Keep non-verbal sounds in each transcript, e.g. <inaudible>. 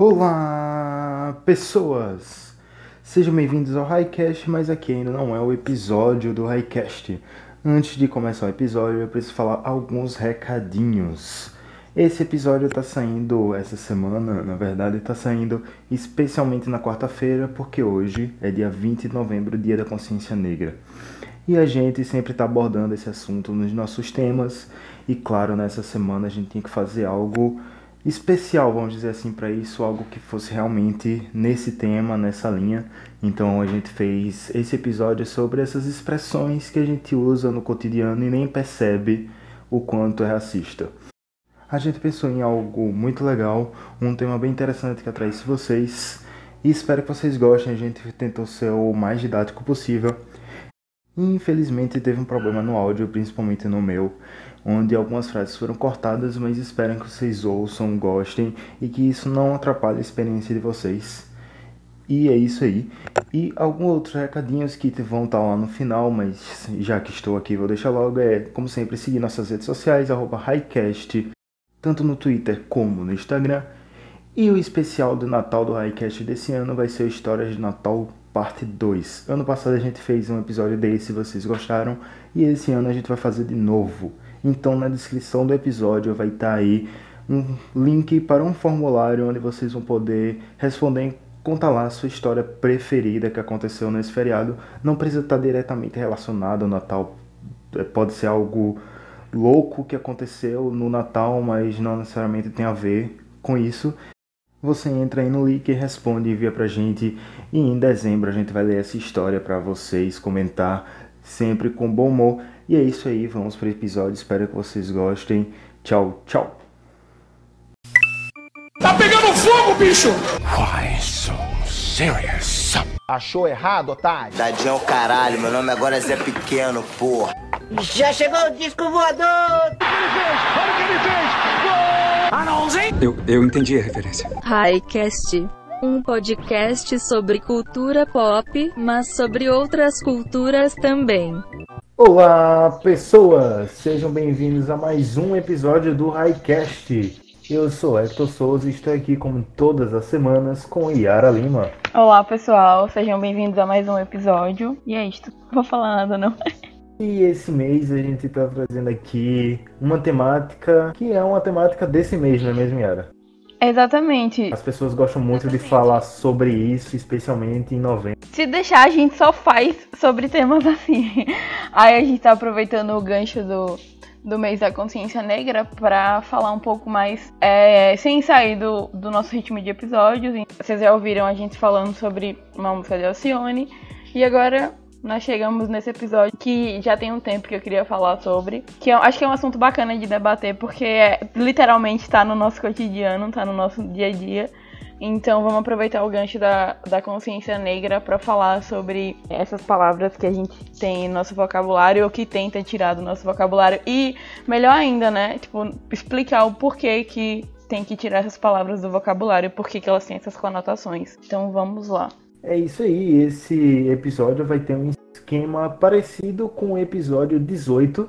Olá, pessoas! Sejam bem-vindos ao Highcast, mas aqui ainda não é o episódio do Highcast. Antes de começar o episódio, eu preciso falar alguns recadinhos. Esse episódio está saindo essa semana, na verdade, está saindo especialmente na quarta-feira, porque hoje é dia 20 de novembro, Dia da Consciência Negra. E a gente sempre está abordando esse assunto nos nossos temas, e claro, nessa semana a gente tinha que fazer algo especial, vamos dizer assim, para isso, algo que fosse realmente nesse tema, nessa linha. Então a gente fez esse episódio sobre essas expressões que a gente usa no cotidiano e nem percebe o quanto é racista. A gente pensou em algo muito legal, um tema bem interessante que atraísse vocês e espero que vocês gostem. A gente tentou ser o mais didático possível. Infelizmente teve um problema no áudio, principalmente no meu, onde algumas frases foram cortadas, mas espero que vocês ouçam, gostem e que isso não atrapalhe a experiência de vocês. E é isso aí. E alguns outros recadinhos que vão estar lá no final, mas já que estou aqui, vou deixar logo. É, como sempre, seguir nossas redes sociais, Highcast, tanto no Twitter como no Instagram. E o especial do Natal do Highcast desse ano vai ser Histórias de Natal Parte 2. Ano passado a gente fez um episódio desse, vocês gostaram, e esse ano a gente vai fazer de novo. Então na descrição do episódio vai estar tá aí um link para um formulário onde vocês vão poder responder contar lá a sua história preferida que aconteceu nesse feriado. Não precisa estar diretamente relacionado ao Natal. É, pode ser algo louco que aconteceu no Natal, mas não necessariamente tem a ver com isso. Você entra aí no link responde envia pra gente. E em dezembro a gente vai ler essa história para vocês, comentar sempre com bom humor. E é isso aí, vamos para o episódio. Espero que vocês gostem. Tchau, tchau. Tá pegando fogo, bicho! Why so serious? Achou errado, otário? Tadinho é o caralho, meu nome agora é Zé Pequeno, porra. Já chegou o disco voador! Olha o que ele fez! Olha o que ele fez! Eu, eu entendi a referência. Highcast um podcast sobre cultura pop, mas sobre outras culturas também. Olá, pessoas! Sejam bem-vindos a mais um episódio do Highcast. Eu sou Hector Souza e estou aqui, como todas as semanas, com Yara Lima. Olá, pessoal! Sejam bem-vindos a mais um episódio. E é isto. Não vou falar nada, não. E esse mês a gente está trazendo aqui uma temática que é uma temática desse mês, não é mesmo, Yara? Exatamente. As pessoas gostam muito Exatamente. de falar sobre isso, especialmente em novembro. Se deixar, a gente só faz sobre temas assim. <laughs> Aí a gente tá aproveitando o gancho do, do mês da consciência negra para falar um pouco mais, é, sem sair do, do nosso ritmo de episódios. Vocês já ouviram a gente falando sobre uma música de Alcione. E agora nós chegamos nesse episódio que já tem um tempo que eu queria falar sobre, que eu acho que é um assunto bacana de debater porque é, literalmente está no nosso cotidiano, está no nosso dia a dia. Então vamos aproveitar o gancho da, da consciência negra para falar sobre essas palavras que a gente tem no nosso vocabulário ou que tenta tirar do nosso vocabulário. E melhor ainda, né? Tipo, explicar o porquê que tem que tirar essas palavras do vocabulário, por que elas têm essas conotações. Então vamos lá. É isso aí, esse episódio vai ter um esquema parecido com o episódio 18,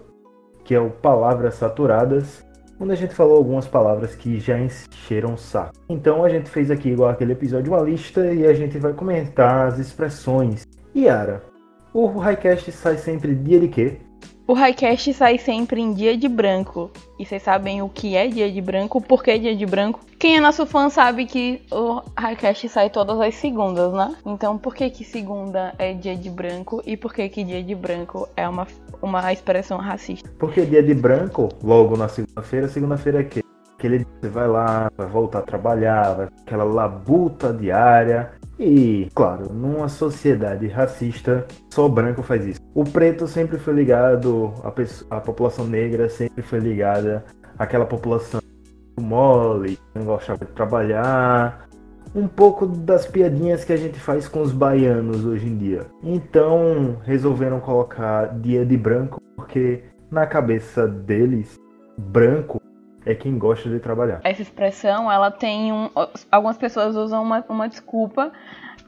que é o Palavras Saturadas, onde a gente falou algumas palavras que já encheram o saco. Então a gente fez aqui, igual aquele episódio, uma lista e a gente vai comentar as expressões. Yara, o Highcast sai sempre dia de quê? O Highcast sai sempre em dia de branco. E vocês sabem o que é dia de branco, por que dia de branco? Quem é nosso fã sabe que o Highcast sai todas as segundas, né? Então por que que segunda é dia de branco e por que que dia de branco é uma, uma expressão racista? Porque dia de branco, logo na segunda-feira, segunda-feira é quê? Aquele dia você vai lá, vai voltar a trabalhar, vai aquela labuta diária, e, claro, numa sociedade racista, só branco faz isso. O preto sempre foi ligado, a, a população negra sempre foi ligada àquela população mole, não gostava de trabalhar. Um pouco das piadinhas que a gente faz com os baianos hoje em dia. Então, resolveram colocar dia de branco, porque na cabeça deles, branco é quem gosta de trabalhar. Essa expressão, ela tem um. Algumas pessoas usam uma, uma desculpa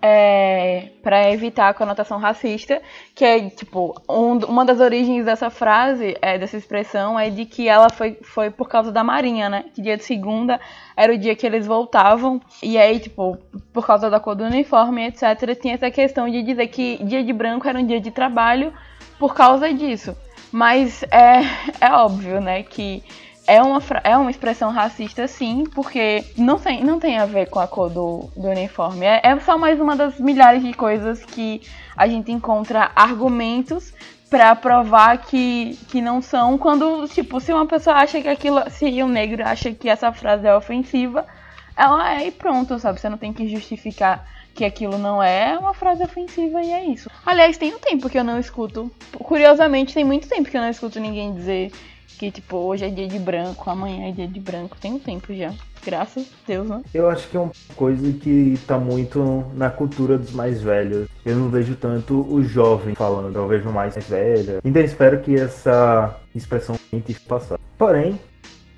é, para evitar a conotação racista, que é tipo um, uma das origens dessa frase, é, dessa expressão, é de que ela foi, foi por causa da Marinha, né? Que dia de segunda era o dia que eles voltavam e aí tipo por causa da cor do uniforme, etc. Tinha essa questão de dizer que dia de branco era um dia de trabalho por causa disso. Mas é, <laughs> é óbvio, né, que é uma, é uma expressão racista, sim, porque não tem, não tem a ver com a cor do, do uniforme. É, é só mais uma das milhares de coisas que a gente encontra argumentos para provar que, que não são. Quando, tipo, se uma pessoa acha que aquilo. Se um negro acha que essa frase é ofensiva, ela é e pronto, sabe? Você não tem que justificar que aquilo não é uma frase ofensiva e é isso. Aliás, tem um tempo que eu não escuto. Curiosamente, tem muito tempo que eu não escuto ninguém dizer que, tipo, hoje é dia de branco, amanhã é dia de branco. Tem um tempo já. Graças a Deus, né? Eu acho que é uma coisa que tá muito na cultura dos mais velhos. Eu não vejo tanto o jovem falando, eu vejo mais velha. Ainda espero que essa expressão tente passar. Porém,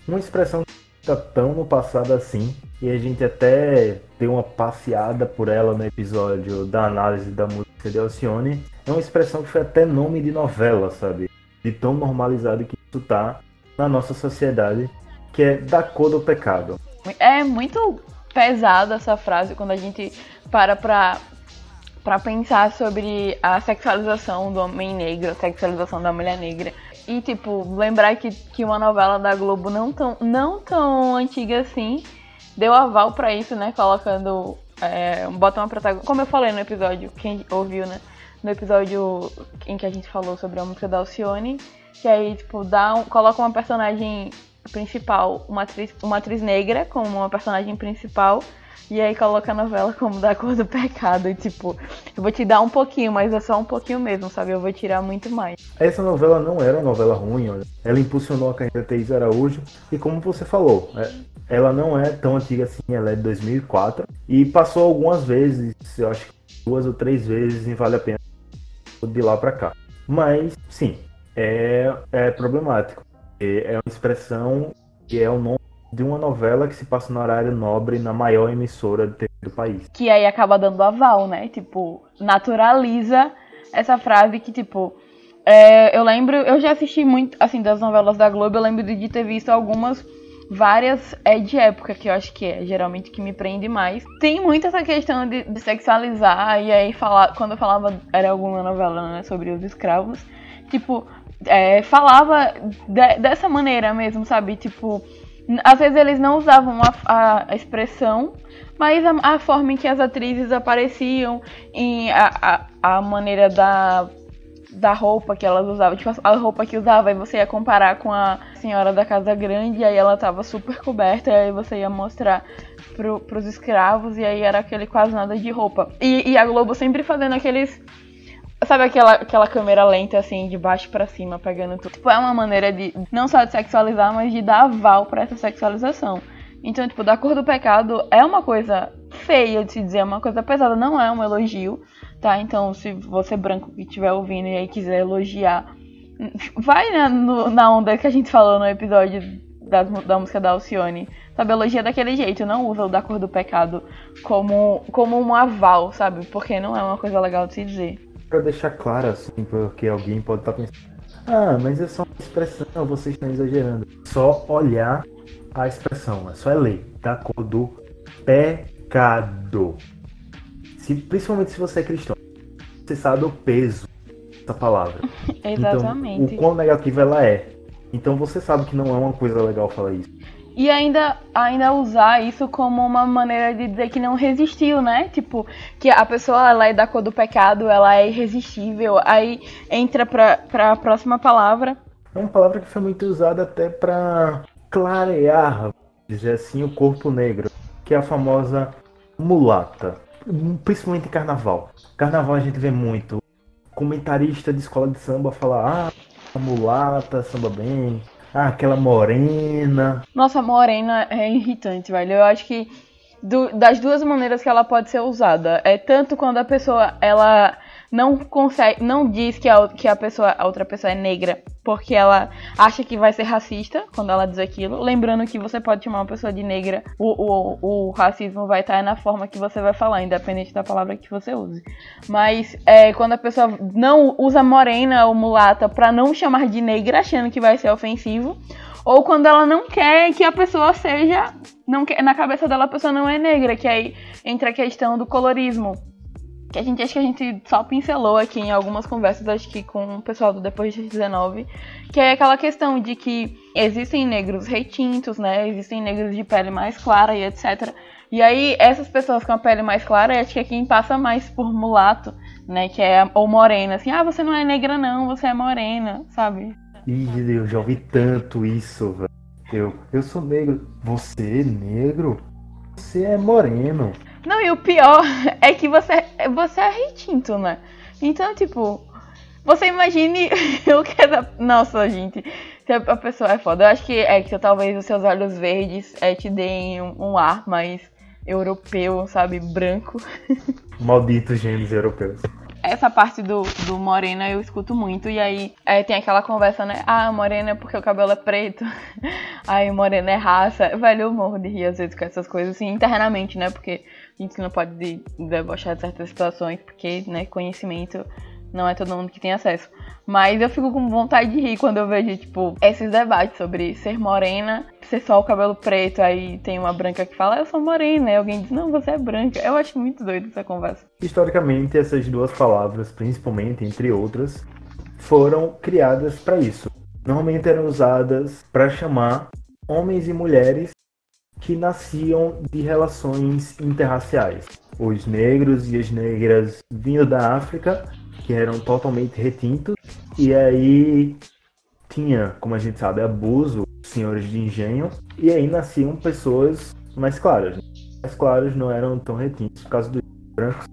uma expressão que tá tão no passado assim, e a gente até deu uma passeada por ela no episódio da análise da música de Alcione, é uma expressão que foi até nome de novela, sabe? De tão normalizado que tá na nossa sociedade, que é da cor do pecado. É muito pesada essa frase quando a gente para pra, pra pensar sobre a sexualização do homem negro, a sexualização da mulher negra. E, tipo, lembrar que, que uma novela da Globo não tão, não tão antiga assim deu aval para isso, né? Colocando. É, bota uma protagonista. Como eu falei no episódio, quem ouviu, né? No episódio em que a gente falou sobre a música da Alcione. Que aí, tipo, dá um, coloca uma personagem principal, uma atriz, uma atriz negra como uma personagem principal. E aí coloca a novela como da cor do pecado. E tipo, eu vou te dar um pouquinho, mas é só um pouquinho mesmo, sabe? Eu vou tirar muito mais. Essa novela não era uma novela ruim, olha. Ela impulsionou a carreira da Thaís Araújo. E como você falou, é, ela não é tão antiga assim, ela é de 2004. E passou algumas vezes, eu acho que duas ou três vezes, e vale a pena de lá pra cá. Mas, sim, é, é problemático. É uma expressão que é o nome de uma novela que se passa no horário nobre na maior emissora de TV do país. Que aí acaba dando aval, né? Tipo, naturaliza essa frase que, tipo, é, eu lembro, eu já assisti muito, assim, das novelas da Globo, eu lembro de ter visto algumas, várias é de época, que eu acho que é geralmente que me prende mais. Tem muito essa questão de, de sexualizar, e aí falar, quando eu falava, era alguma novela, né, sobre os escravos, tipo, é, falava de, dessa maneira mesmo, sabe? Tipo, às vezes eles não usavam a, a expressão, mas a, a, forma em que as atrizes apareciam, em a, a, a maneira da, da roupa que elas usavam, tipo, a roupa que usava, e você ia comparar com a senhora da casa grande, e aí ela tava super coberta, e aí você ia mostrar pro, pros escravos, e aí era aquele quase nada de roupa. E, e a Globo sempre fazendo aqueles Sabe aquela, aquela câmera lenta, assim, de baixo para cima, pegando tudo? Tipo, é uma maneira de, não só de sexualizar, mas de dar aval para essa sexualização. Então, tipo, da cor do pecado é uma coisa feia de se dizer, é uma coisa pesada, não é um elogio, tá? Então, se você branco que estiver ouvindo e aí quiser elogiar, vai né, no, na onda que a gente falou no episódio da, da música da Alcione. Sabe, elogia daquele jeito, não usa o da cor do pecado como, como um aval, sabe? Porque não é uma coisa legal de se dizer para deixar claro, assim, porque alguém pode estar tá pensando, ah, mas é só uma expressão, vocês estão exagerando. Só olhar a expressão, é só é ler, da cor do pecado. Se, principalmente se você é cristão, você sabe o peso dessa palavra. <laughs> Exatamente. Então, o quão negativa ela é. Então você sabe que não é uma coisa legal falar isso. E ainda, ainda usar isso como uma maneira de dizer que não resistiu, né? Tipo, que a pessoa ela é da cor do pecado, ela é irresistível. Aí entra pra, pra próxima palavra. É uma palavra que foi muito usada até para clarear, dizer assim, o corpo negro, que é a famosa mulata, principalmente em carnaval. Carnaval a gente vê muito comentarista de escola de samba falar: ah, mulata, samba bem, ah, aquela morena. Nossa, morena é irritante, velho. Eu acho que do, das duas maneiras que ela pode ser usada. É tanto quando a pessoa ela não consegue, não diz que a, que a pessoa, a outra pessoa é negra porque ela acha que vai ser racista quando ela diz aquilo. Lembrando que você pode chamar uma pessoa de negra, o, o, o racismo vai estar na forma que você vai falar, independente da palavra que você use. Mas é, quando a pessoa não usa morena ou mulata para não chamar de negra, achando que vai ser ofensivo, ou quando ela não quer que a pessoa seja, não quer, na cabeça dela a pessoa não é negra, que aí entra a questão do colorismo que a gente acho que a gente só pincelou aqui em algumas conversas, acho que com o pessoal do Depois de 19, que é aquela questão de que existem negros retintos, né? Existem negros de pele mais clara e etc. E aí, essas pessoas com a pele mais clara, acho que é quem passa mais por mulato, né? Que é, ou morena, assim, ah, você não é negra não, você é morena, sabe? Ih, eu já ouvi tanto isso, velho. Eu, eu sou negro. Você é negro? Você é moreno. Não, e o pior <laughs> é que você, você é retinto, né? Então, tipo, você imagine <laughs> o que é da. Nossa, gente. A pessoa é foda. Eu acho que é que talvez os seus olhos verdes é, te deem um, um ar mais europeu, sabe? Branco. <laughs> Malditos genes europeus essa parte do, do morena eu escuto muito. E aí é, tem aquela conversa, né? Ah, morena é porque o cabelo é preto. aí morena é raça. Velho, eu morro de rir às vezes com essas coisas, assim, internamente, né? Porque a gente não pode debochar de certas situações, porque, né, conhecimento não é todo mundo que tem acesso. Mas eu fico com vontade de rir quando eu vejo, tipo, esses debates sobre ser morena, ser só o cabelo preto, aí tem uma branca que fala, eu sou morena, e alguém diz, não, você é branca. Eu acho muito doido essa conversa. Historicamente, essas duas palavras, principalmente, entre outras, foram criadas para isso. Normalmente eram usadas para chamar homens e mulheres que nasciam de relações interraciais. Os negros e as negras vindo da África que eram totalmente retintos. E aí tinha, como a gente sabe, abuso, senhores de engenho. E aí nasciam pessoas mais claras. Mais claras não eram tão retintos por causa dos brancos.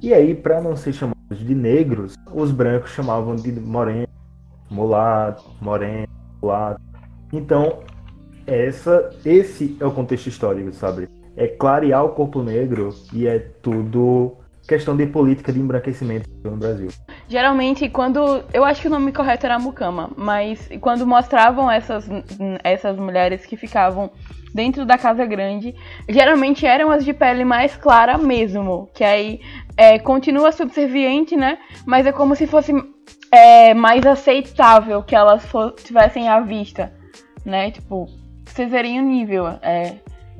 E aí, para não ser chamados de negros, os brancos chamavam de moreno, mulato, moreno, mulato. Então, essa, esse é o contexto histórico, sabe? É clarear o corpo negro e é tudo questão de política de embranquecimento no Brasil. Geralmente, quando. Eu acho que o nome correto era mucama, mas quando mostravam essas, essas mulheres que ficavam dentro da casa grande, geralmente eram as de pele mais clara mesmo, que aí é, continua subserviente, né? Mas é como se fosse é, mais aceitável que elas tivessem à vista, né? Tipo, vocês verem o nível. É,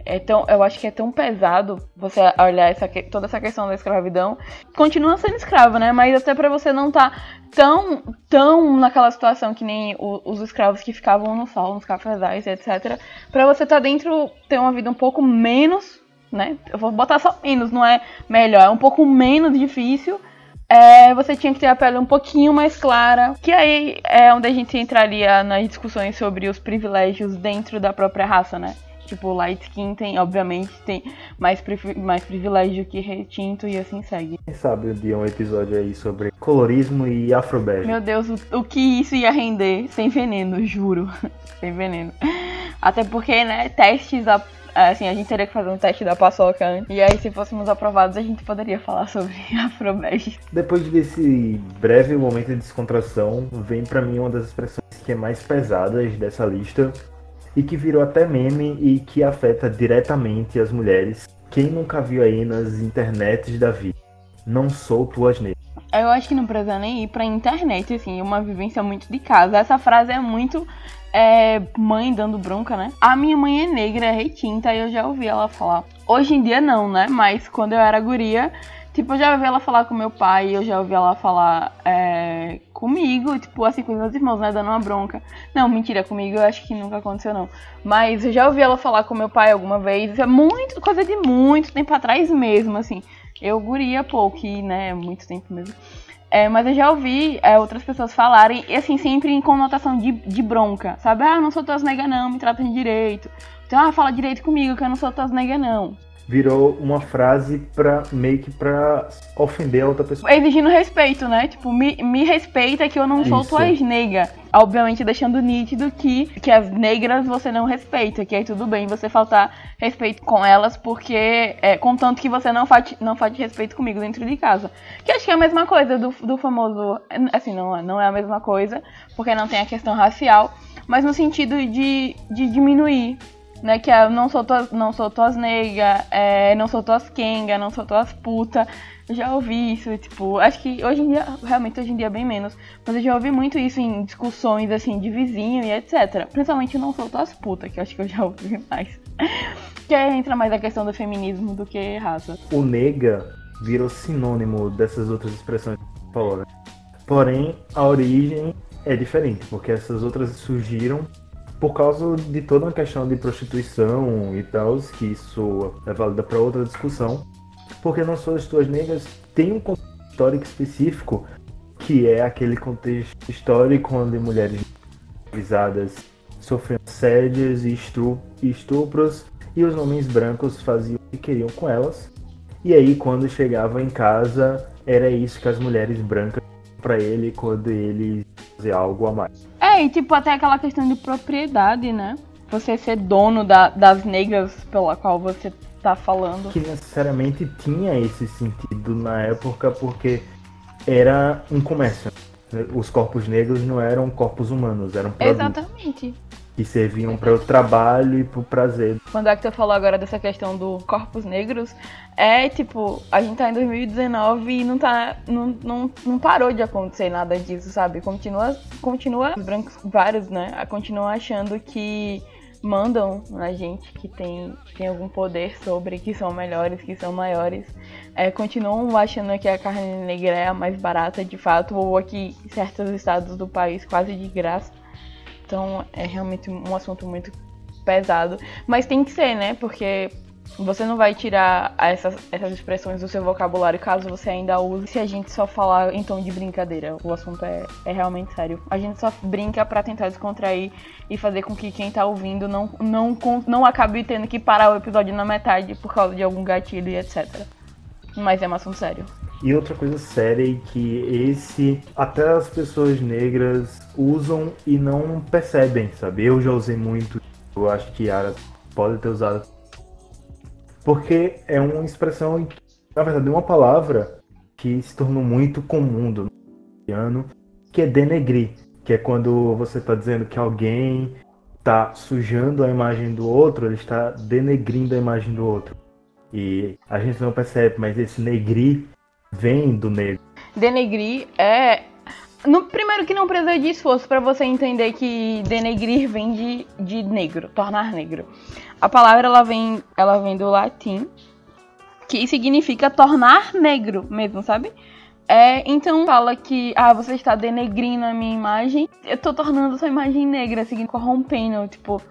é tão, eu acho que é tão pesado você olhar essa, toda essa questão da escravidão. Continua sendo escravo, né? Mas até para você não estar tá tão, tão naquela situação que nem o, os escravos que ficavam no sol, nos cafezais, etc. Para você estar tá dentro, ter uma vida um pouco menos, né? Eu vou botar só menos, não é melhor, é um pouco menos difícil. É, você tinha que ter a pele um pouquinho mais clara, que aí é onde a gente entraria nas discussões sobre os privilégios dentro da própria raça, né? Tipo, light skin tem, obviamente, tem mais, mais privilégio que retinto e assim segue. Quem sabe um dia um episódio aí sobre colorismo e afrobege. Meu Deus, o, o que isso ia render sem veneno, juro. <laughs> sem veneno. Até porque, né, testes, a, assim, a gente teria que fazer um teste da paçoca antes. E aí, se fôssemos aprovados, a gente poderia falar sobre <laughs> afrobege. Depois desse breve momento de descontração, vem para mim uma das expressões que é mais pesadas dessa lista, e que virou até meme e que afeta diretamente as mulheres. Quem nunca viu aí nas internets da vida? Não sou tuas negras. Eu acho que não precisa nem ir pra internet, assim, uma vivência muito de casa. Essa frase é muito é, mãe dando bronca, né? A minha mãe é negra, é retinta, e eu já ouvi ela falar. Hoje em dia não, né? Mas quando eu era guria, Tipo, eu já ouvi ela falar com meu pai, eu já ouvi ela falar é, comigo, tipo, assim, com os meus irmãos, né, dando uma bronca. Não, mentira, comigo eu acho que nunca aconteceu, não. Mas eu já ouvi ela falar com meu pai alguma vez, é muito, coisa de muito tempo atrás mesmo, assim. Eu guria pouco, né, muito tempo mesmo. É, mas eu já ouvi é, outras pessoas falarem, e assim, sempre em conotação de, de bronca, sabe? Ah, não sou tuas nega não, me tratam de direito. Então, ah, fala direito comigo, que eu não sou tuas nega, não. Virou uma frase pra meio que pra ofender a outra pessoa. Exigindo respeito, né? Tipo, me, me respeita que eu não sou Isso. tuas nega. Obviamente deixando nítido que, que as negras você não respeita, que aí tudo bem você faltar respeito com elas, porque é, contanto que você não falte, não falte respeito comigo dentro de casa. Que acho que é a mesma coisa do, do famoso. Assim, não, é- não é a mesma coisa, porque não tem a questão racial, mas no sentido de, de diminuir. Né, que é, não sou tuas, não sou tuas nega, é, não sou tuas quenga, não sou tuas puta. Eu já ouvi isso, tipo, acho que hoje em dia, realmente hoje em dia bem menos, mas eu já ouvi muito isso em discussões assim de vizinho e etc. Principalmente não sou tuas puta, que acho que eu já <laughs> ouvi mais. que entra mais a questão do feminismo do que raça. O nega virou sinônimo dessas outras expressões que você falou, né? Porém, a origem é diferente, porque essas outras surgiram por causa de toda uma questão de prostituição e tal, que isso é válida para outra discussão. Porque não só as tuas negras têm um contexto histórico específico, que é aquele contexto histórico onde mulheres escravizadas sofriam assédios e estupros e os homens brancos faziam o que queriam com elas. E aí, quando chegava em casa, era isso que as mulheres brancas para ele quando ele fazia algo a mais. É, e tipo, até aquela questão de propriedade, né? Você ser dono da- das negras pela qual você tá falando. Que necessariamente tinha esse sentido na época, porque era um comércio. Os corpos negros não eram corpos humanos, eram produtos Exatamente. Que serviam para o trabalho e para o prazer. Quando a Hector falou agora dessa questão do corpos negros, é tipo, a gente tá em 2019 e não tá. Não, não, não parou de acontecer nada disso, sabe? Continua, continua os brancos, vários, né? Continuam achando que mandam na gente, que tem, tem algum poder sobre, que são melhores, que são maiores. É, continuam achando que a carne negra é a mais barata de fato, ou aqui certos estados do país quase de graça. Então é realmente um assunto muito pesado. Mas tem que ser, né? Porque você não vai tirar essas, essas expressões do seu vocabulário caso você ainda use se a gente só falar em tom de brincadeira. O assunto é, é realmente sério. A gente só brinca pra tentar descontrair e fazer com que quem tá ouvindo não, não, não acabe tendo que parar o episódio na metade por causa de algum gatilho e etc. Mas é um assunto sério. E outra coisa séria é que esse até as pessoas negras usam e não percebem, sabe? Eu já usei muito, eu acho que Yara pode ter usado. Porque é uma expressão, na verdade, é uma palavra que se tornou muito comum do ano, que é denegrir, que é quando você está dizendo que alguém está sujando a imagem do outro, ele está denegrindo a imagem do outro. E a gente não percebe, mas esse negrir vem do negro. Denegrir é. No, primeiro que não precisa de esforço para você entender que denegrir vem de, de negro, tornar negro. A palavra ela vem, ela vem do latim, que significa tornar negro mesmo, sabe? É, então fala que ah, você está denegrindo a minha imagem, eu tô tornando sua imagem negra, seguindo corrompendo, tipo,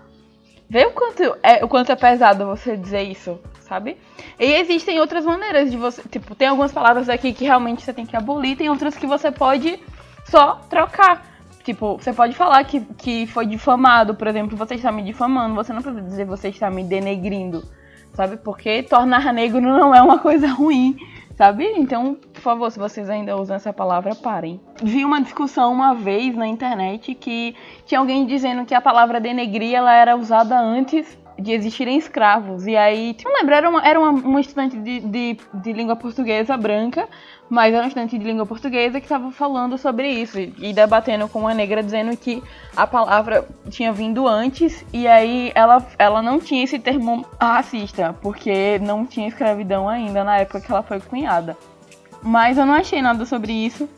vê o quanto é, o quanto é pesado você dizer isso, sabe? E existem outras maneiras de você, tipo, tem algumas palavras aqui que realmente você tem que abolir, tem outras que você pode só trocar. Tipo, você pode falar que, que foi difamado, por exemplo, você está me difamando, você não precisa dizer você está me denegrindo, sabe? Porque tornar negro não é uma coisa <laughs> ruim, sabe? Então, por favor, se vocês ainda usam essa palavra, parem. Vi uma discussão uma vez na internet que tinha alguém dizendo que a palavra denegrir ela era usada antes de existirem escravos. E aí, tipo, não lembro, era uma, era uma, uma estudante de, de, de língua portuguesa branca, mas era uma estudante de língua portuguesa que estava falando sobre isso e, e debatendo com uma negra, dizendo que a palavra tinha vindo antes e aí ela, ela não tinha esse termo racista, porque não tinha escravidão ainda na época que ela foi cunhada. Mas eu não achei nada sobre isso.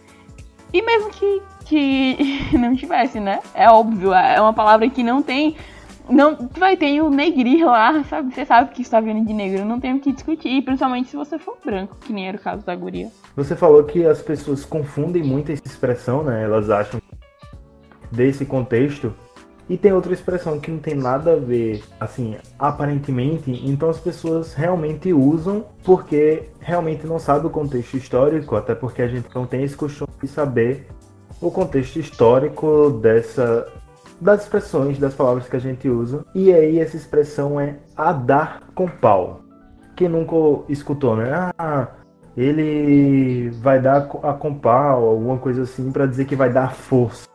E mesmo que, que <laughs> não tivesse, né? É óbvio, é uma palavra que não tem. Não, vai ter o negrir lá, sabe? Você sabe que está vindo de negro, não tem o que discutir, principalmente se você for branco, que nem era o caso da guria. Você falou que as pessoas confundem muito essa expressão, né? Elas acham desse contexto. E tem outra expressão que não tem nada a ver, assim, aparentemente. Então as pessoas realmente usam porque realmente não sabe o contexto histórico, até porque a gente não tem esse costume de saber o contexto histórico dessa das expressões, das palavras que a gente usa. E aí essa expressão é a dar com pau. Quem nunca escutou, né? Ah, ele vai dar a com pau, alguma coisa assim, para dizer que vai dar força.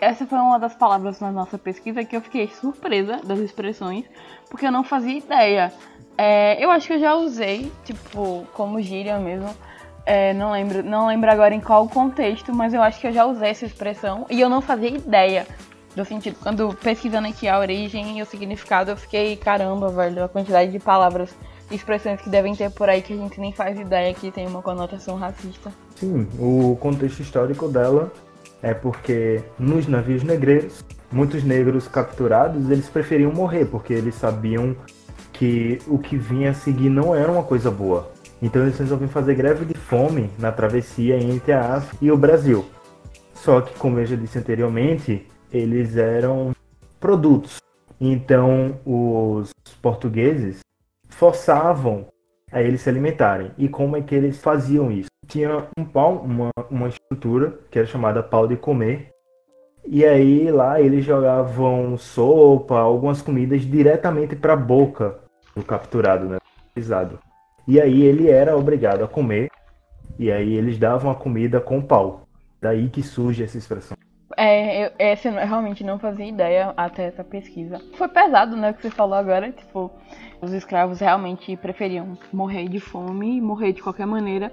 Essa foi uma das palavras na nossa pesquisa que eu fiquei surpresa das expressões, porque eu não fazia ideia. É, eu acho que eu já usei, tipo, como gíria mesmo. É, não lembro, não lembro agora em qual contexto, mas eu acho que eu já usei essa expressão e eu não fazia ideia do sentido. Quando pesquisando aqui a origem e o significado, eu fiquei, caramba, velho, a quantidade de palavras e expressões que devem ter por aí que a gente nem faz ideia que tem uma conotação racista. Sim, o contexto histórico dela é porque nos navios negreiros, muitos negros capturados, eles preferiam morrer, porque eles sabiam que o que vinha a seguir não era uma coisa boa. Então eles resolveram fazer greve de fome na travessia entre a África e o Brasil. Só que, como eu já disse anteriormente, eles eram produtos. Então os portugueses forçavam a eles se alimentarem. E como é que eles faziam isso? Tinha um pau, uma, uma estrutura que era chamada pau de comer. E aí lá eles jogavam sopa, algumas comidas diretamente para a boca do capturado, né? E aí ele era obrigado a comer. E aí eles davam a comida com pau. Daí que surge essa expressão. É, eu, essa eu realmente não fazia ideia até essa pesquisa. Foi pesado, né, o que você falou agora, tipo, os escravos realmente preferiam morrer de fome, morrer de qualquer maneira,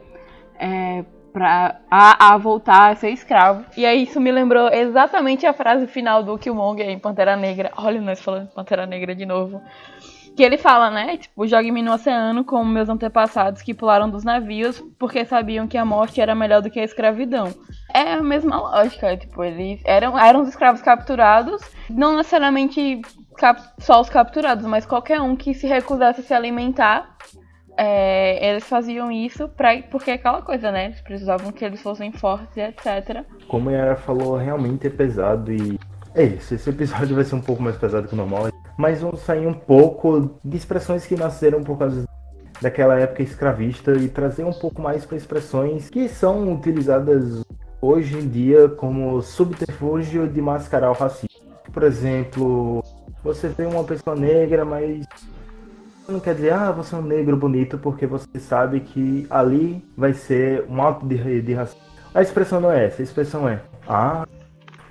é, pra, a, a, voltar a ser escravo. E aí isso me lembrou exatamente a frase final do Killmonger em Pantera Negra. Olha nós falando Pantera Negra de novo. Que ele fala, né? Tipo, jogue-me no oceano como meus antepassados que pularam dos navios porque sabiam que a morte era melhor do que a escravidão. É a mesma lógica, tipo, eles eram, eram os escravos capturados, não necessariamente cap, só os capturados, mas qualquer um que se recusasse a se alimentar, é, eles faziam isso pra, porque é aquela coisa, né? Eles precisavam que eles fossem fortes etc. Como a Yara falou, realmente é pesado e é isso. Esse episódio vai ser um pouco mais pesado que o normal mas vamos sair um pouco de expressões que nasceram por causa daquela época escravista e trazer um pouco mais para expressões que são utilizadas hoje em dia como subterfúgio de mascarar o racismo. Por exemplo, você vê uma pessoa negra, mas não quer dizer, ah, você é um negro bonito, porque você sabe que ali vai ser um ato de, de racismo. A expressão não é essa, a expressão é, ah,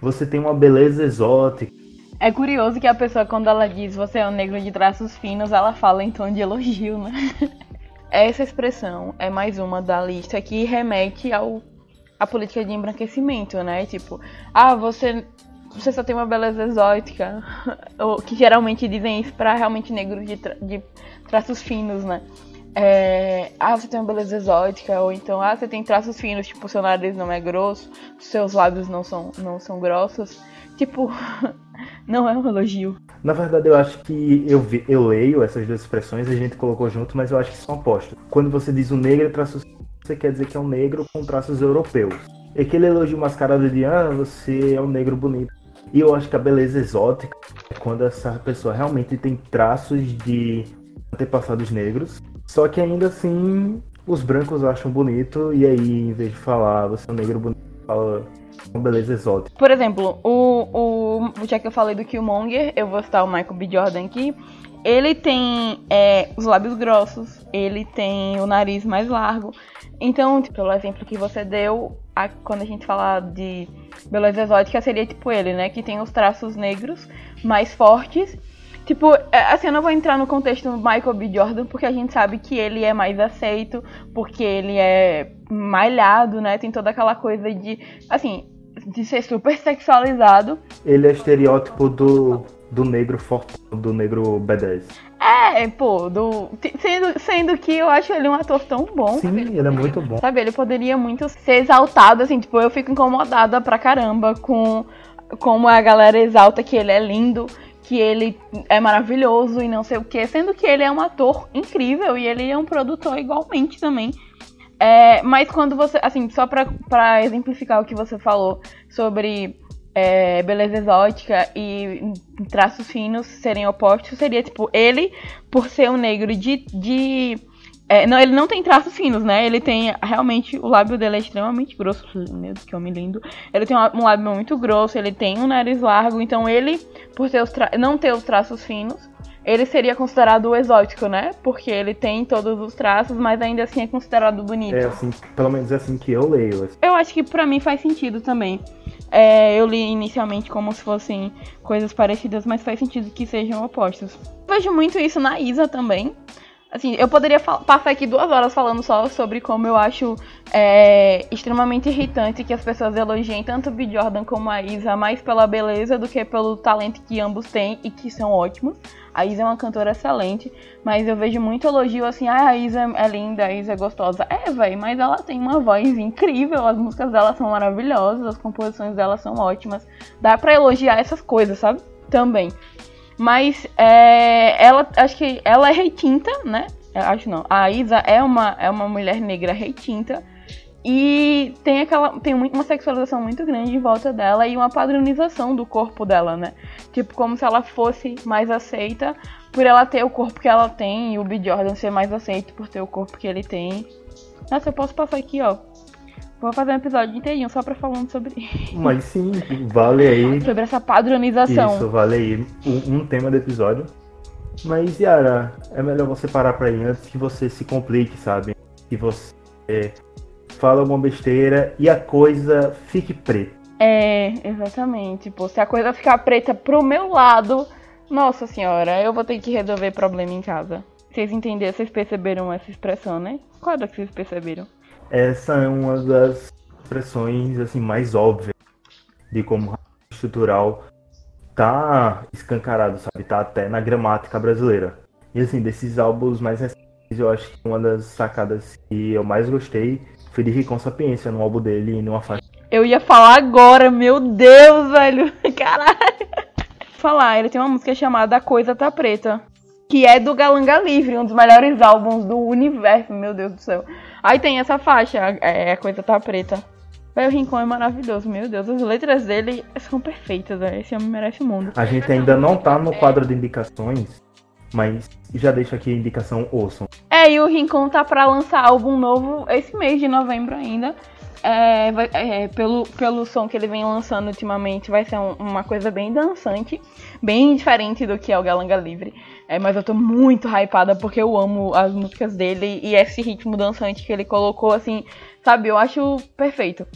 você tem uma beleza exótica é curioso que a pessoa, quando ela diz você é um negro de traços finos, ela fala em tom de elogio, né? <laughs> Essa expressão é mais uma da lista que remete ao a política de embranquecimento, né? Tipo, ah, você você só tem uma beleza exótica, <laughs> ou que geralmente dizem isso para realmente negros de, tra de traços finos, né? É, ah, você tem uma beleza exótica, ou então, ah, você tem traços finos, tipo, seu nariz não é grosso, seus lábios não são, não são grossos. Tipo, <laughs> não é um elogio. Na verdade, eu acho que eu, vi, eu leio essas duas expressões, a gente colocou junto, mas eu acho que são opostos. Quando você diz um negro traços, você quer dizer que é um negro com traços europeus. E aquele elogio mascarado de, ah, você é um negro bonito. E eu acho que a beleza exótica é quando essa pessoa realmente tem traços de antepassados negros, só que ainda assim os brancos acham bonito, e aí, em vez de falar você é um negro bonito, fala uma beleza exótica. Por exemplo, o, o, já que eu falei do Killmonger, eu vou citar o Michael B. Jordan aqui. Ele tem é, os lábios grossos, ele tem o nariz mais largo. Então, tipo, pelo exemplo que você deu, a, quando a gente fala de beleza exótica, seria tipo ele, né? Que tem os traços negros mais fortes. Tipo, é, assim, eu não vou entrar no contexto do Michael B. Jordan, porque a gente sabe que ele é mais aceito, porque ele é malhado, né? Tem toda aquela coisa de, assim, de ser super sexualizado. Ele é estereótipo do, do negro forte, do negro B10. É, pô, do, sendo, sendo que eu acho ele um ator tão bom. Sim, ele, ele é muito bom. Sabe, ele poderia muito ser exaltado, assim, tipo, eu fico incomodada pra caramba com como a galera exalta que ele é lindo, que ele é maravilhoso e não sei o que, sendo que ele é um ator incrível e ele é um produtor igualmente também. É, mas quando você, assim, só pra, pra exemplificar o que você falou sobre é, beleza exótica e traços finos serem opostos, seria tipo, ele, por ser um negro de, de É, não, ele não tem traços finos, né? Ele tem realmente. O lábio dele é extremamente grosso. Meu Deus, que homem lindo. Ele tem um lábio muito grosso, ele tem um nariz largo. Então, ele, por ter não ter os traços finos, ele seria considerado exótico, né? Porque ele tem todos os traços, mas ainda assim é considerado bonito. É assim, pelo menos é assim que eu leio. Assim. Eu acho que para mim faz sentido também. É, eu li inicialmente como se fossem coisas parecidas, mas faz sentido que sejam opostos. Vejo muito isso na Isa também. Assim, eu poderia passar aqui duas horas falando só sobre como eu acho é, extremamente irritante que as pessoas elogiem tanto o B. Jordan como a Isa mais pela beleza do que pelo talento que ambos têm e que são ótimos. A Isa é uma cantora excelente, mas eu vejo muito elogio assim, ah, a Isa é linda, a Isa é gostosa. É, velho, mas ela tem uma voz incrível, as músicas dela são maravilhosas, as composições dela são ótimas. Dá pra elogiar essas coisas, sabe? Também. Mas é, ela, acho que ela é retinta, né? Acho não. A Isa é uma, é uma mulher negra retinta. E tem aquela. Tem uma sexualização muito grande em volta dela e uma padronização do corpo dela, né? Tipo, como se ela fosse mais aceita por ela ter o corpo que ela tem e o B. Jordan ser mais aceito por ter o corpo que ele tem. Nossa, eu posso passar aqui, ó. Vou fazer um episódio inteirinho só pra falando sobre Mas sim, vale aí. <laughs> sobre essa padronização. Isso, vale aí um, um, tema do episódio. Mas, Yara, é melhor você parar pra ir antes que você se complique, sabe? Que você fala alguma besteira e a coisa fique preta. É, exatamente. Pô, se a coisa ficar preta pro meu lado, nossa senhora, eu vou ter que resolver problema em casa. Vocês entenderam, vocês perceberam essa expressão, né? Qual é que vocês perceberam? Essa é uma das expressões assim mais óbvias de como o estrutural tá escancarado, sabe? Tá até na gramática brasileira. E assim, desses álbuns mais recentes, eu acho que uma das sacadas que eu mais gostei foi de Ricon Sapiência no álbum dele numa faixa. Eu ia falar agora, meu Deus, velho. <laughs> Caralho. Falar, ele tem uma música chamada Coisa Tá Preta que é do Galanga Livre, um dos melhores álbuns do universo, meu Deus do céu. Aí tem essa faixa, é, a coisa tá preta. O Rincon é maravilhoso, meu Deus, as letras dele são perfeitas, véio. esse homem merece o mundo. A gente ainda não tá no quadro de indicações, mas já deixa aqui a indicação ouçam. É, e o Rincon tá pra lançar álbum novo esse mês de novembro ainda. É, é, pelo, pelo som que ele vem lançando ultimamente, vai ser um, uma coisa bem dançante, bem diferente do que é o Galanga Livre. É, mas eu tô muito hypada porque eu amo as músicas dele e esse ritmo dançante que ele colocou, assim, sabe? Eu acho perfeito.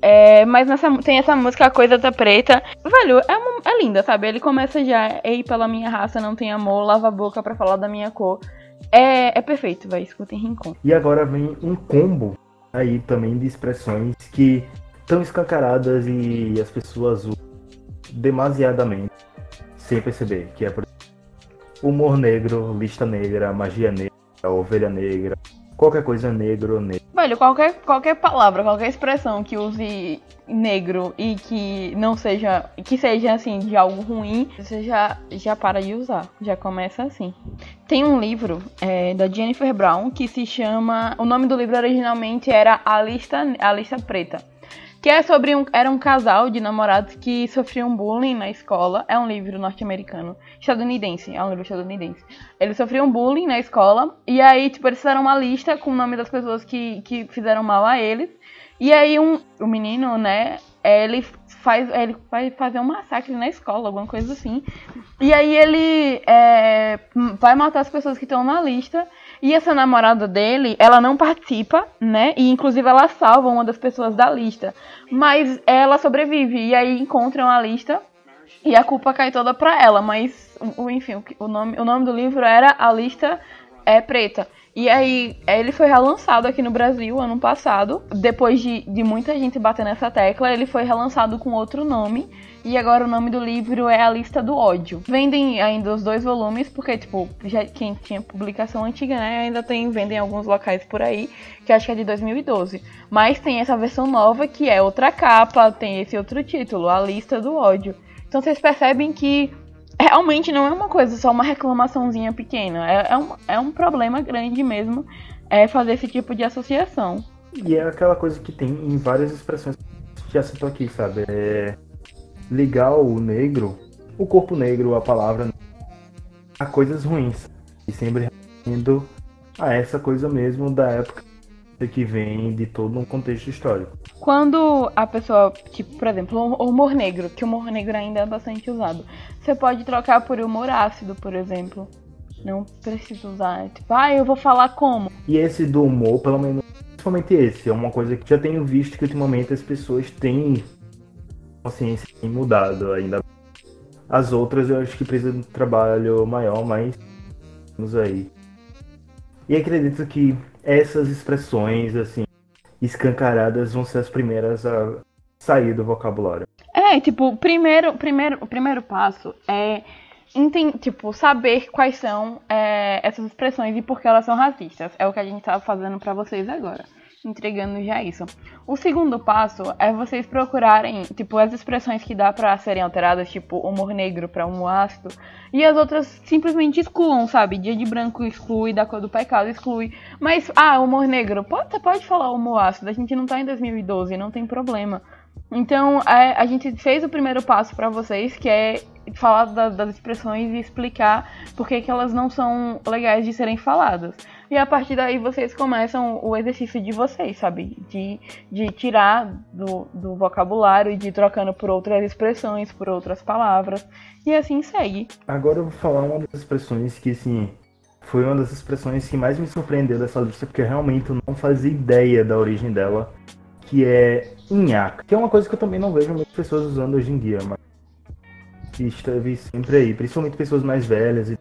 É, mas nessa, tem essa música A Coisa Tá Preta. Velho, é, uma, é linda, sabe? Ele começa já, ei, pela minha raça não tem amor, lava a boca pra falar da minha cor. É, é perfeito, vai, escutem Rincon. E agora vem um combo aí também de expressões que estão escancaradas e as pessoas usam demasiadamente sem perceber, que é, por humor negro, lista negra, magia negra, ovelha negra, qualquer coisa negro, negro. Velho, qualquer, qualquer palavra, qualquer expressão que use negro e que não seja, que seja assim, de algo ruim, você já, já para de usar, já começa assim. Tem um livro é, da Jennifer Brown que se chama, o nome do livro originalmente era A Lista, A Lista Preta que é sobre um, era um casal de namorados que sofriam bullying na escola. É um livro norte-americano, estadunidense, é um livro estadunidense. Eles sofriam bullying na escola e aí tipo eles fizeram uma lista com o nome das pessoas que, que fizeram mal a eles. E aí um o menino, né, ele faz ele vai fazer um massacre na escola, alguma coisa assim. E aí ele é, vai matar as pessoas que estão na lista. E essa namorada dele, ela não participa, né? E inclusive ela salva uma das pessoas da lista. Mas ela sobrevive. E aí encontram a lista e a culpa cai toda pra ela. Mas, enfim, o nome, o nome do livro era A Lista é Preta. E aí, ele foi relançado aqui no Brasil ano passado. Depois de, de muita gente bater nessa tecla, ele foi relançado com outro nome. E agora o nome do livro é A Lista do Ódio. Vendem ainda os dois volumes, porque, tipo, já quem tinha publicação antiga, né, ainda tem, vendem em alguns locais por aí, que acho que é de 2012. Mas tem essa versão nova que é outra capa, tem esse outro título, A Lista do Ódio. Então vocês percebem que realmente não é uma coisa, só uma reclamaçãozinha pequena. É, é, um, é um problema grande mesmo é fazer esse tipo de associação. E é aquela coisa que tem em várias expressões que já citou aqui, sabe? É ligar o negro, o corpo negro, a palavra a coisas ruins. E sempre indo a essa coisa mesmo da época que vem de todo um contexto histórico. Quando a pessoa, tipo, por exemplo, o humor negro, que o humor negro ainda é bastante usado, você pode trocar por humor ácido, por exemplo. Não precisa usar, tipo, ah, eu vou falar como. E esse do humor, pelo menos, principalmente esse, é uma coisa que já tenho visto que ultimamente as pessoas têm consciência em mudado ainda. As outras eu acho que precisa de um trabalho maior, mas vamos aí. E acredito que essas expressões, assim, escancaradas vão ser as primeiras a sair do vocabulário. É, tipo, primeiro, primeiro, o primeiro passo é tipo, saber quais são é, essas expressões e por que elas são racistas. É o que a gente tá fazendo para vocês agora entregando já isso. O segundo passo é vocês procurarem, tipo, as expressões que dá para serem alteradas, tipo, humor negro para humor ácido, e as outras simplesmente excluam, sabe? Dia de branco exclui, da cor do pecado exclui. Mas, ah, humor negro, pode, pode falar humor ácido, a gente não tá em 2012, não tem problema. Então, a, é, a gente fez o primeiro passo para vocês, que é falar da, das expressões e explicar por que elas não são legais de serem faladas. E a partir daí vocês começam o exercício de vocês, sabe? De, de tirar do, do vocabulário e de ir trocando por outras expressões, por outras palavras. E assim segue. Agora eu vou falar uma das expressões que, assim, foi uma das expressões que mais me surpreendeu dessa lista, porque realmente eu não fazia ideia da origem dela, que é inhaca. Que é uma coisa que eu também não vejo muitas pessoas usando hoje em dia, mas que esteve sempre aí, principalmente pessoas mais velhas e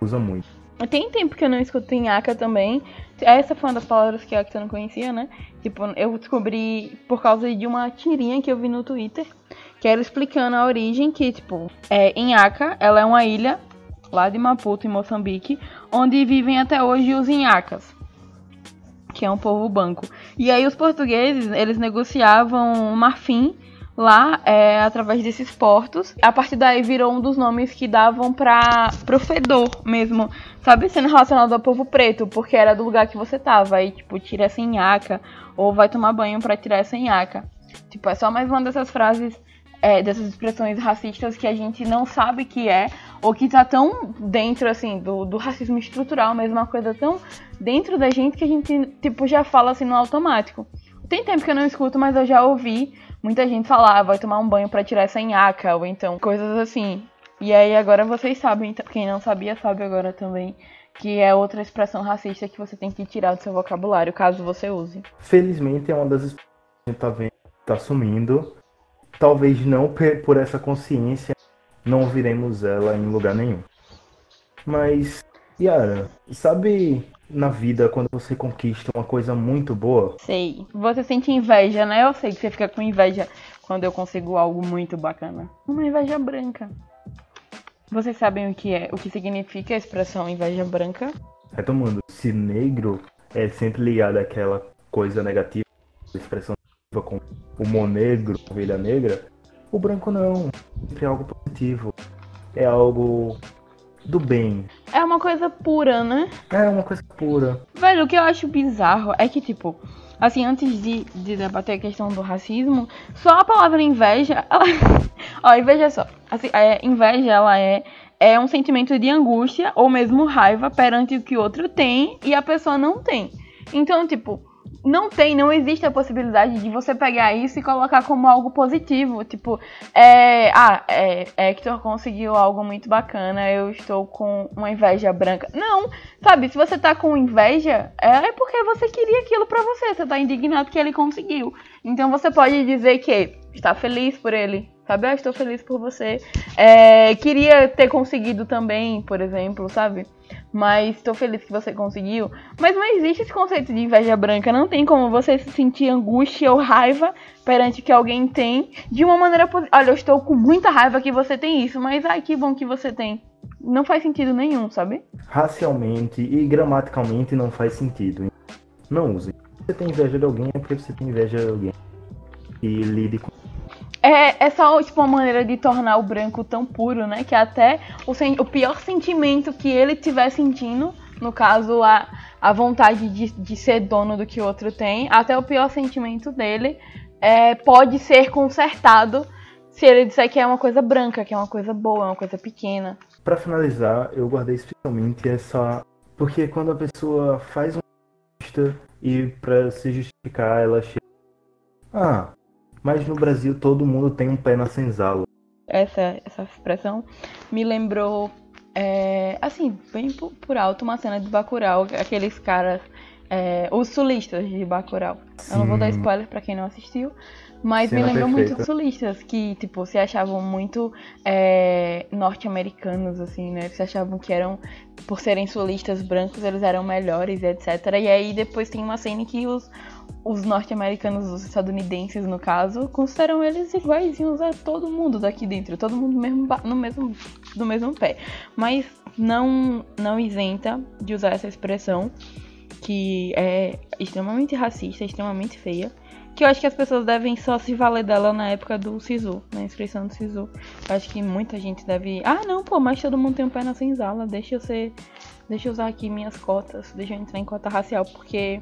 usam muito. Tem tempo que eu não escuto Inhaka também. Essa foi uma das palavras que eu não conhecia, né? Tipo, eu descobri por causa de uma tirinha que eu vi no Twitter, que era explicando a origem, que, tipo, é, Inhaka, ela é uma ilha lá de Maputo, em Moçambique, onde vivem até hoje os Inhacas, que é um povo banco. E aí os portugueses, eles negociavam marfim lá é, através desses portos. A partir daí virou um dos nomes que davam para pro fedor mesmo, sabe? Sendo relacionado ao povo preto, porque era do lugar que você tava. Aí, tipo, tira essa nhaca, ou vai tomar banho para tirar essa nhaca. Tipo, é só mais uma dessas frases, é, dessas expressões racistas que a gente não sabe que é, ou que tá tão dentro, assim, do, do racismo estrutural, mesmo uma coisa tão dentro da gente que a gente, tipo, já fala assim no automático. Tem tempo que eu não escuto, mas eu já ouvi muita gente falar, ah, vai tomar um banho para tirar essa nhaca, ou então coisas assim. E aí agora vocês sabem, quem não sabia sabe agora também, que é outra expressão racista que você tem que tirar do seu vocabulário, caso você use. Felizmente é uma das expressões que a gente tá vendo, tá sumindo. Talvez não por essa consciência não viremos ela em lugar nenhum. Mas, Yara, sabe na vida quando você conquista uma coisa muito boa? Sei. Você sente inveja, né? Eu sei que você fica com inveja quando eu consigo algo muito bacana. Uma inveja branca. Vocês sabem o que é, o que significa a expressão inveja branca? É todo mundo. Se negro é sempre ligado àquela coisa negativa, expressão com o negro, ovelha negra, o branco não. Sempre é algo positivo. É algo do bem. É uma coisa pura, né? É uma coisa pura. Velho, o que eu acho bizarro é que, tipo, assim, antes de, de debater a questão do racismo, só a palavra inveja, ela... <laughs> ó, inveja só. Assim, é, inveja, ela é é um sentimento de angústia ou mesmo raiva perante o que o outro tem e a pessoa não tem. Então, tipo, não tem, não existe a possibilidade de você pegar isso e colocar como algo positivo. Tipo, é, ah, é, Hector conseguiu algo muito bacana, eu estou com uma inveja branca. Não, sabe, se você tá com inveja, é porque você queria aquilo para você, você tá indignado que ele conseguiu. Então você pode dizer que está feliz por ele, sabe? Ah, estou feliz por você. É, queria ter conseguido também, por exemplo, sabe? Mas estou feliz que você conseguiu. Mas não existe esse conceito de inveja branca. Não tem como você se sentir angústia ou raiva perante que alguém tem de uma maneira positiva. Olha, eu estou com muita raiva que você tem isso, mas ai, que bom que você tem. Não faz sentido nenhum, sabe? Racialmente e gramaticalmente não faz sentido. Não use. Se você tem inveja de alguém, é porque você tem inveja de alguém. E lide com é, é só tipo, uma maneira de tornar o branco tão puro, né? Que até o, o pior sentimento que ele estiver sentindo, no caso, a, a vontade de, de ser dono do que o outro tem, até o pior sentimento dele é, pode ser consertado se ele disser que é uma coisa branca, que é uma coisa boa, é uma coisa pequena. Para finalizar, eu guardei especialmente essa Porque quando a pessoa faz uma e para se justificar ela chega. Ah, mas no Brasil todo mundo tem um pé na senzala. Essa, essa expressão me lembrou, é, assim, bem por, por, alto, uma cena de Bacurau, aqueles caras, é, os sulistas de Bacurau. Sim. Eu não vou dar spoiler para quem não assistiu, mas Cena me lembrou perfeita. muito sulistas que, tipo, se achavam muito é, norte-americanos, assim, né? Se achavam que eram, por serem sulistas brancos, eles eram melhores, etc. E aí depois tem uma cena que os, os norte-americanos, os estadunidenses, no caso, consideram eles iguaizinhos a todo mundo daqui dentro, todo mundo mesmo, no mesmo, do mesmo pé. Mas não, não isenta de usar essa expressão que é extremamente racista, extremamente feia que eu acho que as pessoas devem só se valer dela na época do SISU, na inscrição do SISU. Eu acho que muita gente deve. Ah, não, pô, mas todo mundo tem um pé na senzala, deixa eu ser. Deixa eu usar aqui minhas cotas, deixa eu entrar em cota racial, porque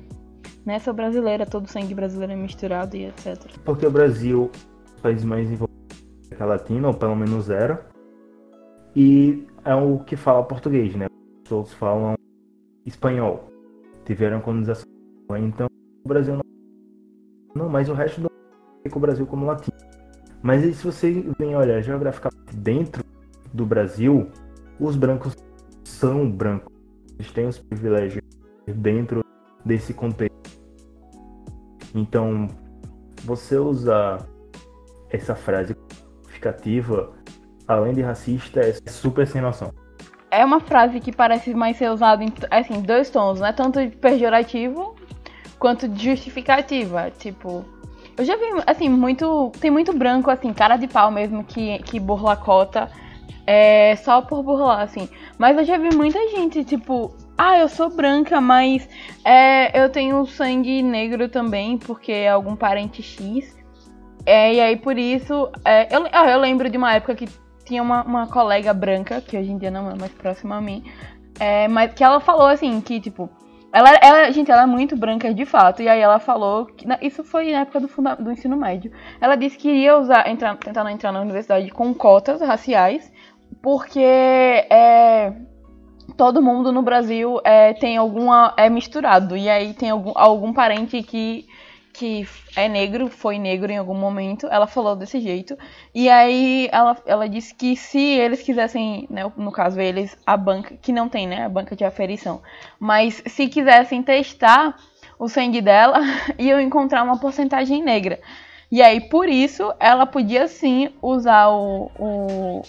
né, brasileira, todo sangue brasileiro é misturado e etc. Porque o Brasil é o país mais envolvido da Latina, ou pelo menos era. E é o que fala português, né? Os outros falam espanhol. Tiveram colonização. Então o Brasil não não, mas o resto do fica o Brasil como latino. Mas aí, se você vem olhar geograficamente dentro do Brasil, os brancos são brancos. Eles têm os privilégios dentro desse contexto. Então, você usar essa frase qualificativa, além de racista, é super sem noção. É uma frase que parece mais ser usada em assim, dois tons, né? Tanto de pejorativo quanto de justificativa. Tipo, eu já vi, assim, muito. Tem muito branco, assim, cara de pau mesmo, que, que burla cota. É, só por burlar, assim. Mas eu já vi muita gente, tipo, ah, eu sou branca, mas é, eu tenho sangue negro também, porque é algum parente X. É, e aí por isso. É, eu, ah, eu lembro de uma época que tinha uma, uma colega branca, que hoje em dia não é mais próxima a mim, é, mas que ela falou assim, que tipo, ela, ela, gente, ela é muito branca de fato. E aí ela falou. Que, isso foi na época do, funda, do ensino médio. Ela disse que iria usar, entrar, tentar entrar na universidade com cotas raciais, porque é, todo mundo no Brasil é, tem alguma. é misturado. E aí tem algum, algum parente que que é negro, foi negro em algum momento, ela falou desse jeito. E aí ela, ela disse que se eles quisessem, né, no caso eles, a banca, que não tem, né, a banca de aferição, mas se quisessem testar o sangue dela, <laughs> iam encontrar uma porcentagem negra. E aí, por isso, ela podia sim usar o. o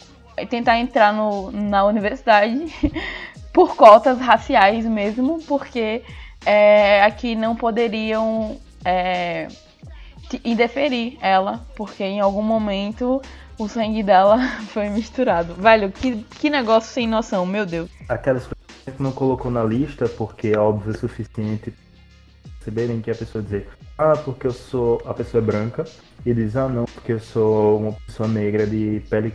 tentar entrar no, na universidade <laughs> por cotas raciais mesmo, porque é, aqui não poderiam é, indeferir ela, porque em algum momento o sangue dela <laughs> foi misturado. Velho, que, que negócio sem noção, meu Deus. Aquelas pessoas que não colocou na lista porque é óbvio o suficiente perceberem que a pessoa dizer, ah, porque eu sou. a pessoa é branca, e diz, ah, não, porque eu sou uma pessoa negra de pele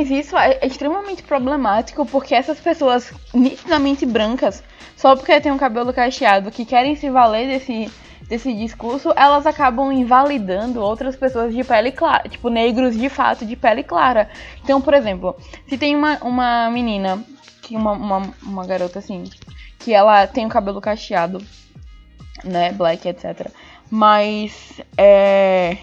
Aliás, isso é extremamente problemático porque essas pessoas nitidamente brancas, só porque tem um cabelo cacheado, que querem se valer desse desse discurso, elas acabam invalidando outras pessoas de pele clara, tipo negros de fato de pele clara. Então, por exemplo, se tem uma, uma menina, que uma, uma, uma garota assim, que ela tem o cabelo cacheado, né, black, etc. Mas é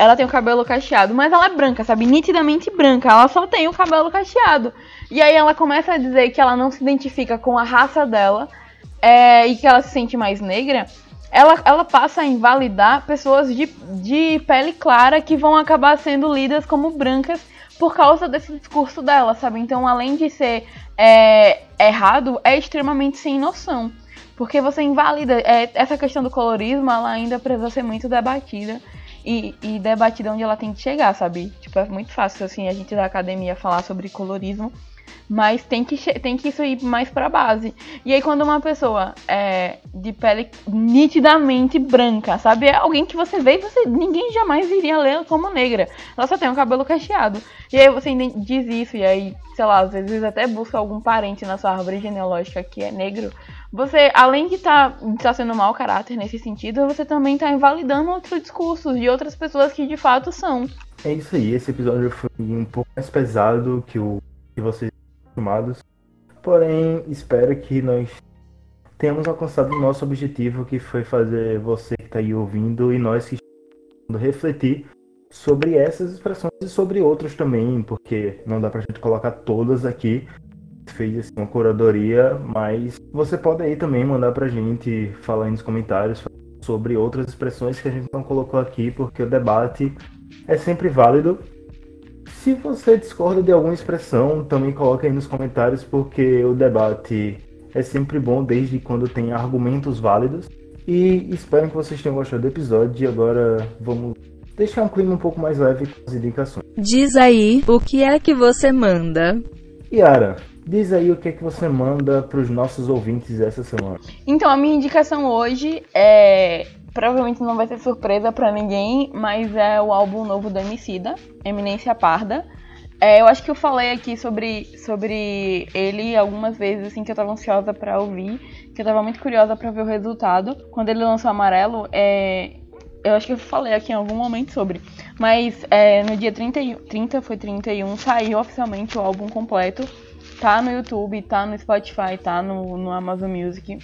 ela tem o cabelo cacheado, mas ela é branca, sabe? Nitidamente branca. Ela só tem o cabelo cacheado. E aí ela começa a dizer que ela não se identifica com a raça dela é, e que ela se sente mais negra ela, ela passa a invalidar pessoas de, de pele clara que vão acabar sendo lidas como brancas por causa desse discurso dela, sabe? Então, além de ser é, errado, é extremamente sem noção. Porque você invalida. É, essa questão do colorismo, ela ainda precisa ser muito debatida. E, e debatida onde ela tem que chegar, sabe? Tipo, é muito fácil, assim, a gente da academia falar sobre colorismo mas tem que, tem que isso ir mais pra base. E aí, quando uma pessoa é de pele nitidamente branca, sabe? É alguém que você vê e você, ninguém jamais iria ler como negra. Ela só tem um cabelo cacheado. E aí você diz isso, e aí, sei lá, às vezes até busca algum parente na sua árvore genealógica que é negro. Você, além de estar tá, tá sendo mau caráter nesse sentido, você também está invalidando outros discursos de outras pessoas que de fato são. É isso aí, esse episódio foi um pouco mais pesado que o que vocês acostumados. Porém, espero que nós tenhamos alcançado o nosso objetivo, que foi fazer você que está aí ouvindo e nós que estamos refletir sobre essas expressões e sobre outras também, porque não dá pra gente colocar todas aqui. Fez assim, uma curadoria, mas você pode aí também mandar pra gente falar aí nos comentários sobre outras expressões que a gente não colocou aqui, porque o debate é sempre válido. Se você discorda de alguma expressão, também coloca aí nos comentários, porque o debate é sempre bom desde quando tem argumentos válidos. E espero que vocês tenham gostado do episódio. E agora vamos deixar um clima um pouco mais leve com as indicações. Diz aí o que é que você manda. Yara, diz aí o que é que você manda para os nossos ouvintes essa semana. Então, a minha indicação hoje é. Provavelmente não vai ser surpresa para ninguém, mas é o álbum novo do Emicida, Eminência Parda. É, eu acho que eu falei aqui sobre, sobre ele algumas vezes, assim, que eu tava ansiosa para ouvir, que eu tava muito curiosa para ver o resultado. Quando ele lançou Amarelo, é, eu acho que eu falei aqui em algum momento sobre. Mas é, no dia 30, 30, foi 31, saiu oficialmente o álbum completo. Tá no YouTube, tá no Spotify, tá no, no Amazon Music.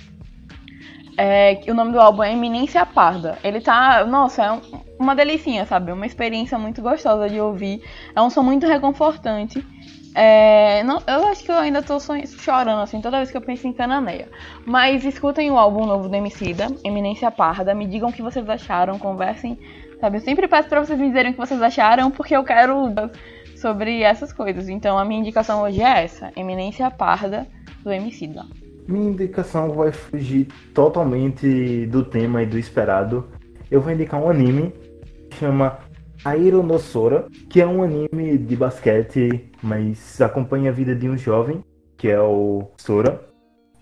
É, o nome do álbum é Eminência Parda. Ele tá. Nossa, é um, uma delicinha, sabe? Uma experiência muito gostosa de ouvir. É um som muito reconfortante. É, não, eu acho que eu ainda tô chorando, assim, toda vez que eu penso em Cananeia. Mas escutem o álbum novo do Emicida, Eminência Parda, me digam o que vocês acharam, conversem, sabe? Eu sempre peço pra vocês me dizerem o que vocês acharam, porque eu quero sobre essas coisas. Então a minha indicação hoje é essa, Eminência Parda, do Emicida. Minha indicação vai fugir totalmente do tema e do esperado. Eu vou indicar um anime que chama Airo no Sora, que é um anime de basquete, mas acompanha a vida de um jovem, que é o Sora,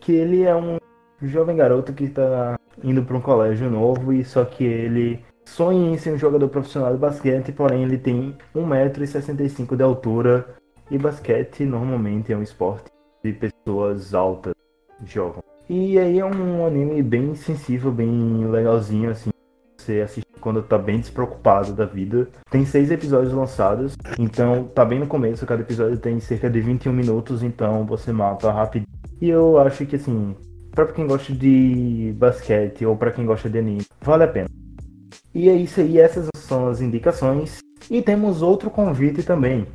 que ele é um jovem garoto que está indo para um colégio novo e só que ele sonha em ser um jogador profissional de basquete, porém ele tem 1,65m de altura e basquete normalmente é um esporte de pessoas altas jogam. E aí é um anime bem sensível, bem legalzinho assim você assiste quando tá bem despreocupado da vida. Tem seis episódios lançados, então tá bem no começo, cada episódio tem cerca de 21 minutos, então você mata rápido. E eu acho que assim, pra quem gosta de basquete ou para quem gosta de anime, vale a pena. E é isso aí, essas são as indicações. E temos outro convite também.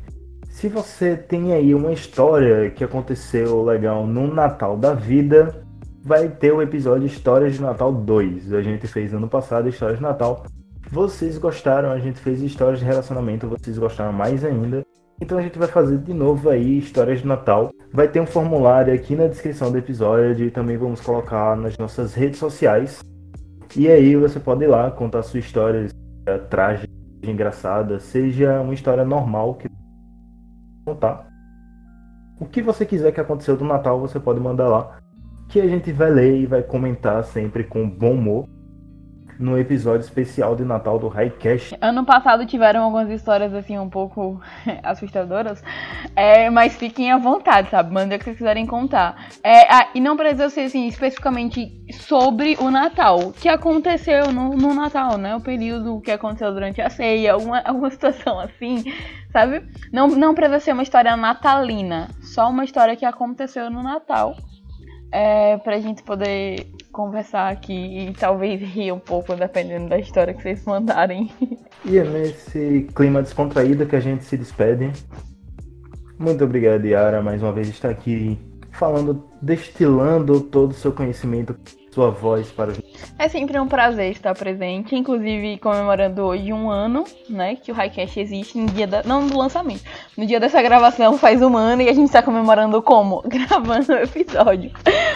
Se você tem aí uma história que aconteceu legal no Natal da vida, vai ter o episódio Histórias de Natal 2. A gente fez ano passado Histórias de Natal. Vocês gostaram, a gente fez histórias de relacionamento, vocês gostaram mais ainda. Então a gente vai fazer de novo aí histórias de Natal. Vai ter um formulário aqui na descrição do episódio e também vamos colocar nas nossas redes sociais. E aí você pode ir lá contar sua história trágica, engraçada, seja uma história normal que contar. O que você quiser que aconteceu do Natal, você pode mandar lá que a gente vai ler e vai comentar sempre com bom humor no episódio especial de Natal do Highcast. Ano passado tiveram algumas histórias assim um pouco <laughs> assustadoras, é, mas fiquem à vontade, sabe? Mandem o que vocês quiserem contar. É, e não precisa ser assim especificamente sobre o Natal, o que aconteceu no, no, Natal, né? O período que aconteceu durante a ceia, alguma, <laughs> alguma situação assim, sabe? Não, não precisa ser uma história natalina, só uma história que aconteceu no Natal é, pra gente poder conversar aqui e talvez rir um pouco, dependendo da história que vocês mandarem. E é nesse clima descontraído que a gente se despede. Muito obrigado, Yara, mais uma vez estar aqui falando, destilando todo o seu conhecimento sua voz para os. É sempre um prazer estar presente, inclusive comemorando hoje um ano, né, que o Highcast existe no dia da. não do lançamento. No dia dessa gravação faz um ano e a gente está comemorando como? <laughs> Gravando o episódio.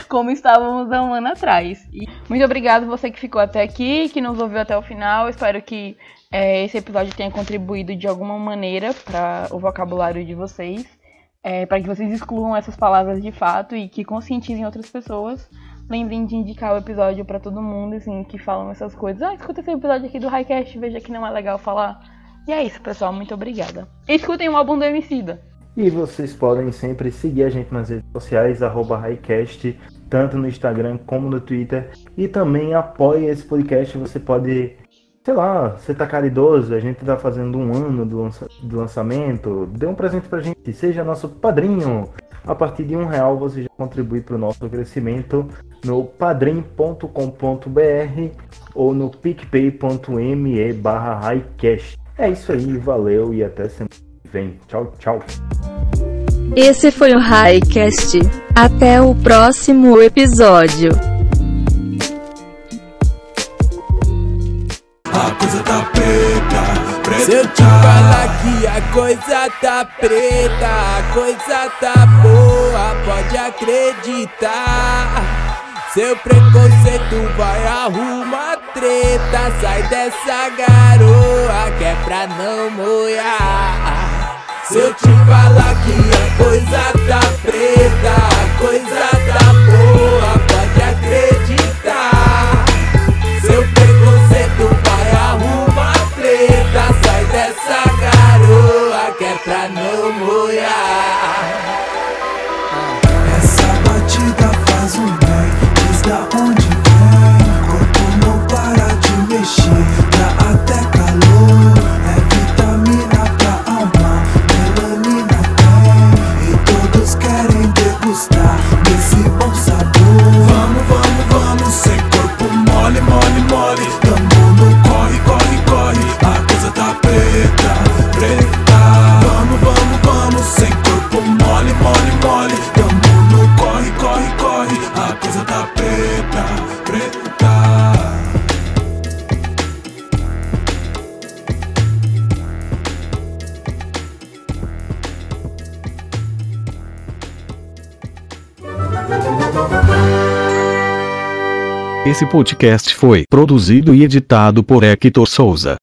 Como estávamos há um ano atrás. E muito obrigado você que ficou até aqui, que nos ouviu até o final. Espero que é, esse episódio tenha contribuído de alguma maneira para o vocabulário de vocês. É, para que vocês excluam essas palavras de fato e que conscientizem outras pessoas lembrem de indicar o episódio para todo mundo, assim, que falam essas coisas. Ah, escuta esse episódio aqui do Highcast, veja que não é legal falar. E é isso, pessoal. Muito obrigada. escutem o álbum do Emicida. E vocês podem sempre seguir a gente nas redes sociais, arroba Highcast, tanto no Instagram como no Twitter. E também apoie esse podcast. Você pode, sei lá, você tá caridoso, a gente tá fazendo um ano do, lança do lançamento. Dê um presente pra gente, seja nosso padrinho A partir de um real você já contribui para o nosso crescimento no padrim.com.br ou no picpay.me barra highcast. É isso aí, valeu e até semana que vem. Tchau, tchau. Esse foi o Highcast. Até o próximo episódio. A coisa tá preta, preta. Se eu te falar que a coisa tá preta, a coisa tá boa, pode acreditar. Seu preconceito vai arrumar treta, sai dessa garoa que é pra não molhar. Se eu te falar que a coisa tá preta, a coisa tá boa, Esse podcast foi produzido e editado por Hector Souza.